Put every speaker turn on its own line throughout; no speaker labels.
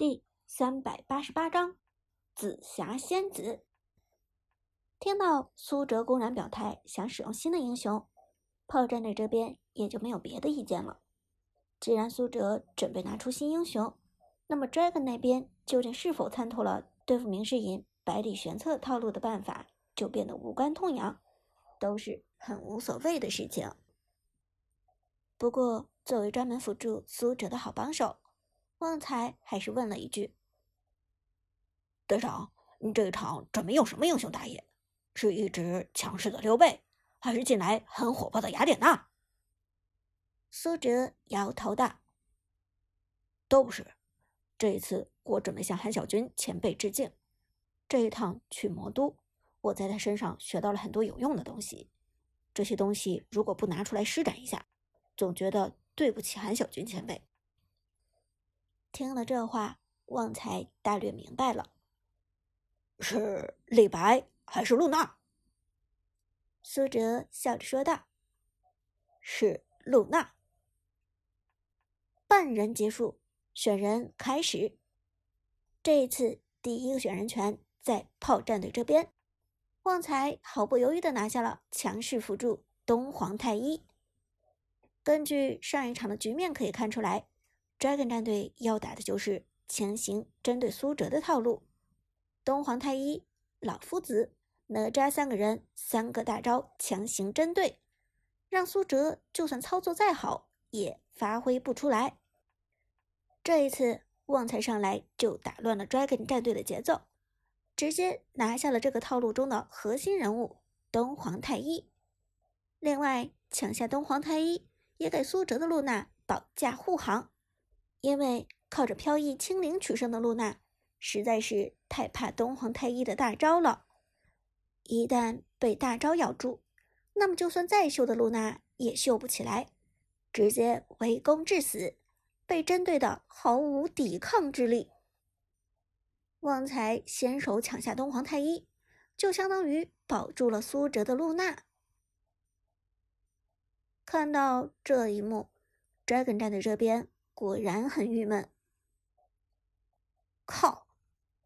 第三百八十八章紫霞仙子。听到苏哲公然表态想使用新的英雄，炮战队这边也就没有别的意见了。既然苏哲准备拿出新英雄，那么 Dragon 那边究竟是否参透了对付明世隐百里玄策套路的办法，就变得无关痛痒，都是很无所谓的事情。不过，作为专门辅助苏哲的好帮手。旺财还是问了一句：“
队长，你这一场准备用什么英雄打野？是一直强势的刘备，还是近来很火爆的雅典娜？”
苏哲摇头道：“
都不是。这一次我准备向韩小军前辈致敬。这一趟去魔都，我在他身上学到了很多有用的东西。这些东西如果不拿出来施展一下，总觉得对不起韩小军前辈。”
听了这话，旺财大略明白了，
是李白还是露娜？
苏哲笑着说道：“
是露娜。”
半人结束，选人开始。这一次，第一个选人权在炮战队这边，旺财毫不犹豫的拿下了强势辅助东皇太一。根据上一场的局面可以看出来。Dragon 战队要打的就是强行针对苏哲的套路，东皇太一、老夫子、哪吒三个人三个大招强行针对，让苏哲就算操作再好也发挥不出来。这一次旺财上来就打乱了 Dragon 战队的节奏，直接拿下了这个套路中的核心人物东皇太一。另外抢下东皇太一，也给苏哲的露娜保驾护航。因为靠着飘逸轻灵取胜的露娜，实在是太怕东皇太一的大招了。一旦被大招咬住，那么就算再秀的露娜也秀不起来，直接围攻致死，被针对的毫无抵抗之力。旺财先手抢下东皇太一，就相当于保住了苏哲的露娜。看到这一幕，Dragon 战队这边。果然很郁闷。
靠，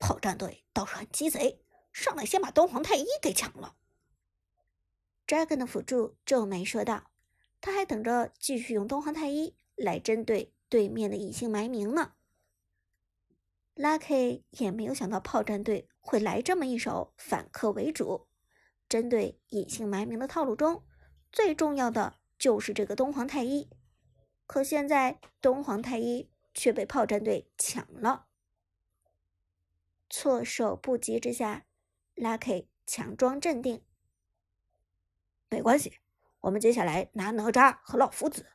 炮战队倒是很鸡贼，上来先把东皇太一给抢了。
Dragon 的辅助皱眉说道：“他还等着继续用东皇太一来针对对面的隐姓埋名呢。” Lucky 也没有想到炮战队会来这么一手反客为主，针对隐姓埋名的套路中，最重要的就是这个东皇太一。可现在东皇太一却被炮战队抢了，措手不及之下，Lucky 强装镇定。
没关系，我们接下来拿哪吒和老夫子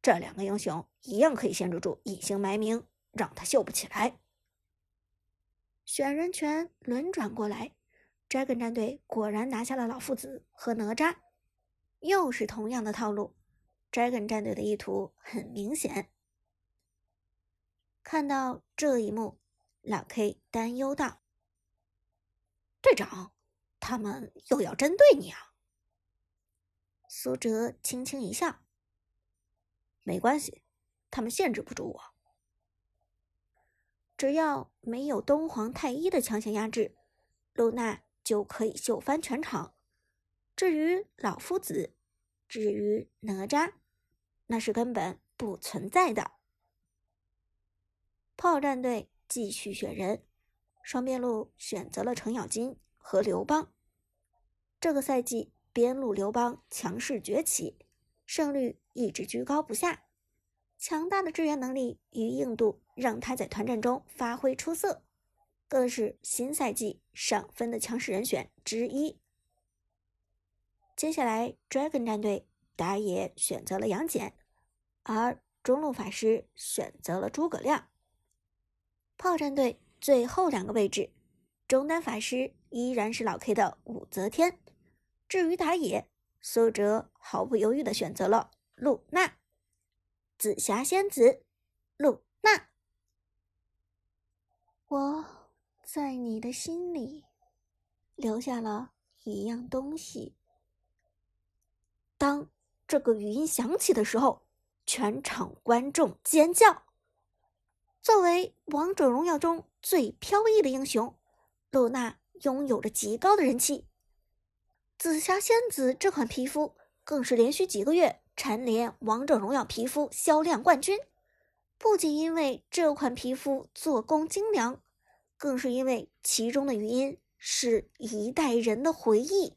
这两个英雄，一样可以限制住隐姓埋名，让他秀不起来。
选人权轮转过来，Dragon 战队果然拿下了老夫子和哪吒，又是同样的套路。Dragon 战队的意图很明显。看到这一幕，老 K 担忧道：“
队长，他们又要针对你啊？”
苏哲轻轻一笑：“
没关系，他们限制不住我。
只要没有东皇太一的强行压制，露娜就可以秀翻全场。至于老夫子，至于哪吒。”那是根本不存在的。炮战队继续选人，双边路选择了程咬金和刘邦。这个赛季边路刘邦强势崛起，胜率一直居高不下，强大的支援能力与硬度让他在团战中发挥出色，更是新赛季上分的强势人选之一。接下来，Dragon 战队。打野选择了杨戬，而中路法师选择了诸葛亮。炮战队最后两个位置，中单法师依然是老 K 的武则天。至于打野，苏哲毫不犹豫的选择了露娜，紫霞仙子，露娜。我在你的心里留下了一样东西。当。这个语音响起的时候，全场观众尖叫。作为王者荣耀中最飘逸的英雄，露娜拥有着极高的人气。紫霞仙子这款皮肤更是连续几个月蝉联王者荣耀皮肤销量冠军。不仅因为这款皮肤做工精良，更是因为其中的语音是一代人的回忆。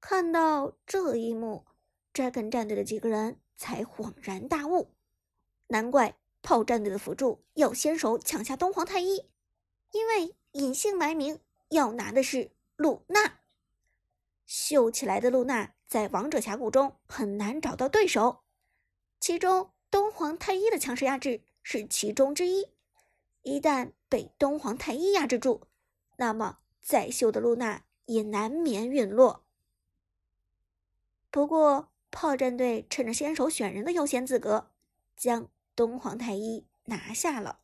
看到这一幕，Dragon 战队的几个人才恍然大悟，难怪。炮战队的辅助要先手抢下东皇太一，因为隐姓埋名要拿的是露娜。秀起来的露娜在王者峡谷中很难找到对手，其中东皇太一的强势压制是其中之一。一旦被东皇太一压制住，那么再秀的露娜也难免陨落。不过，炮战队趁着先手选人的优先资格，将。东皇太一拿下了，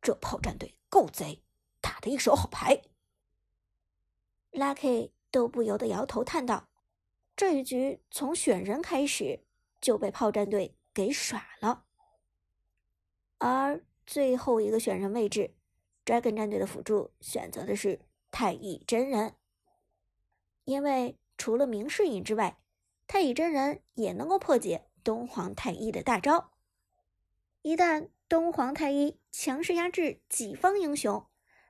这炮战队够贼，打的一手好牌。
Lucky 都不由得摇头叹道：“这一局从选人开始就被炮战队给耍了。”而最后一个选人位置，Dragon 战队的辅助选择的是太乙真人，因为除了明世隐之外，太乙真人也能够破解。东皇太一的大招，一旦东皇太一强势压制己方英雄，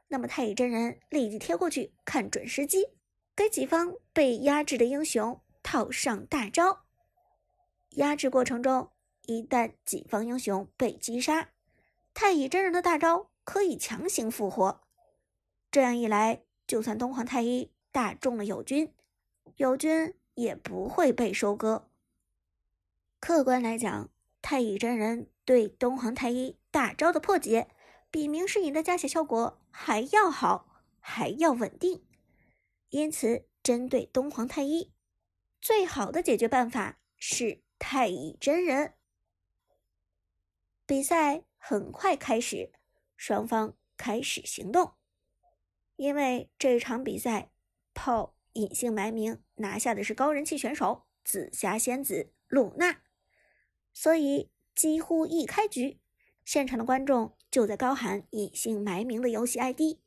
那么太乙真人立即贴过去，看准时机，给己方被压制的英雄套上大招。压制过程中，一旦己方英雄被击杀，太乙真人的大招可以强行复活。这样一来，就算东皇太一大中了友军，友军也不会被收割。客观来讲，太乙真人对东皇太一大招的破解，比明世隐的加血效果还要好，还要稳定。因此，针对东皇太一，最好的解决办法是太乙真人。比赛很快开始，双方开始行动。因为这场比赛，炮隐姓埋名拿下的是高人气选手紫霞仙子露娜。所以，几乎一开局，现场的观众就在高喊“隐姓埋名”的游戏 ID，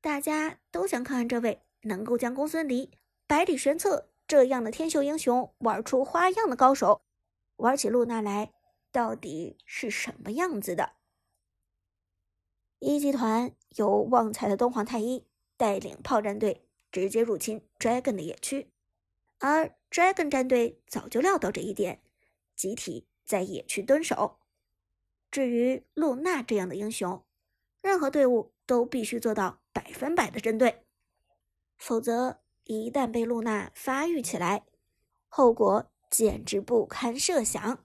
大家都想看看这位能够将公孙离、百里玄策这样的天秀英雄玩出花样的高手，玩起露娜来到底是什么样子的。一集团由旺财的东皇太一带领炮战队直接入侵 Dragon 的野区，而 Dragon 战队早就料到这一点。集体在野区蹲守。至于露娜这样的英雄，任何队伍都必须做到百分百的针对，否则一旦被露娜发育起来，后果简直不堪设想。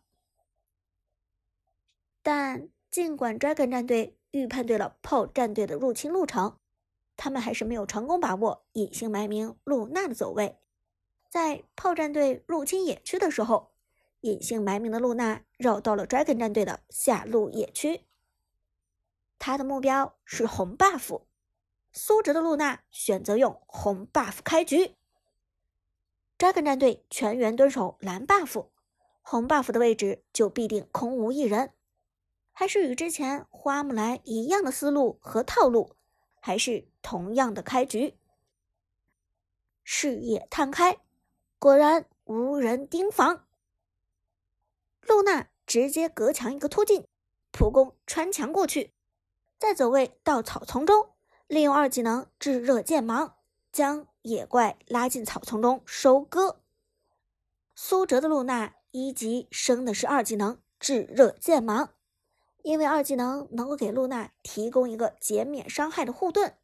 但尽管 Dragon 战队预判对了炮战队的入侵路程，他们还是没有成功把握隐姓埋名露娜的走位。在炮战队入侵野区的时候。隐姓埋名的露娜绕到了 Dragon 战队的下路野区，他的目标是红 buff。苏哲的露娜选择用红 buff 开局，Dragon 战队全员蹲守蓝 buff，红 buff 的位置就必定空无一人。还是与之前花木兰一样的思路和套路，还是同样的开局。视野探开，果然无人盯防。露娜直接隔墙一个突进，普攻穿墙过去，再走位到草丛中，利用二技能炙热剑芒将野怪拉进草丛中收割。苏哲的露娜一级升的是二技能炙热剑芒，因为二技能能够给露娜提供一个减免伤害的护盾，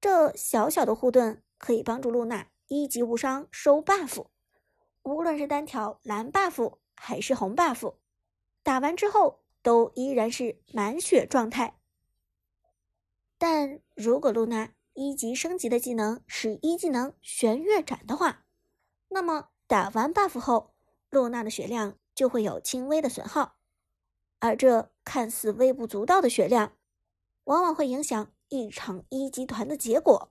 这小小的护盾可以帮助露娜一级无伤收 buff，无论是单挑蓝 buff。还是红 buff，打完之后都依然是满血状态。但如果露娜一级升级的技能是一技能玄月斩的话，那么打完 buff 后，露娜的血量就会有轻微的损耗，而这看似微不足道的血量，往往会影响一场一级团的结果。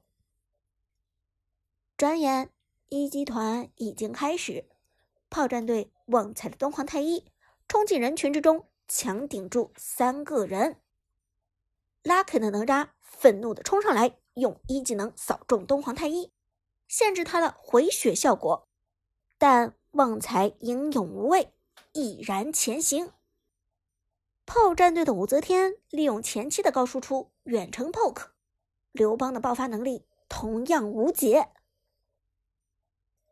转眼，一级团已经开始。炮战队旺财的东皇太一冲进人群之中，强顶住三个人。拉肯的哪吒愤怒的冲上来，用一技能扫中东皇太一，限制他的回血效果。但旺财英勇无畏，毅然前行。炮战队的武则天利用前期的高输出远程 poke，刘邦的爆发能力同样无解。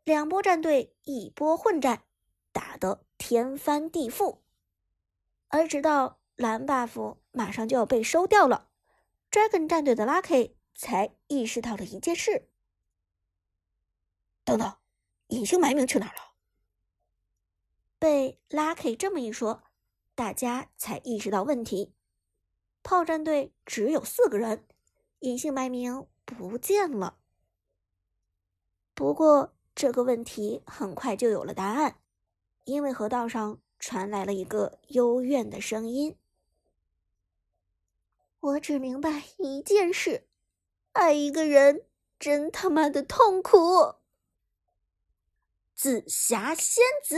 两波战队一波混战，打得天翻地覆。而直到蓝 buff 马上就要被收掉了，Dragon 战队的 Lucky 才意识到了一件事：
等等，隐姓埋名去哪儿了？
被 Lucky 这么一说。大家才意识到问题，炮战队只有四个人，隐姓埋名不见了。不过这个问题很快就有了答案，因为河道上传来了一个幽怨的声音：“我只明白一件事，爱一个人真他妈的痛苦。”紫霞仙子。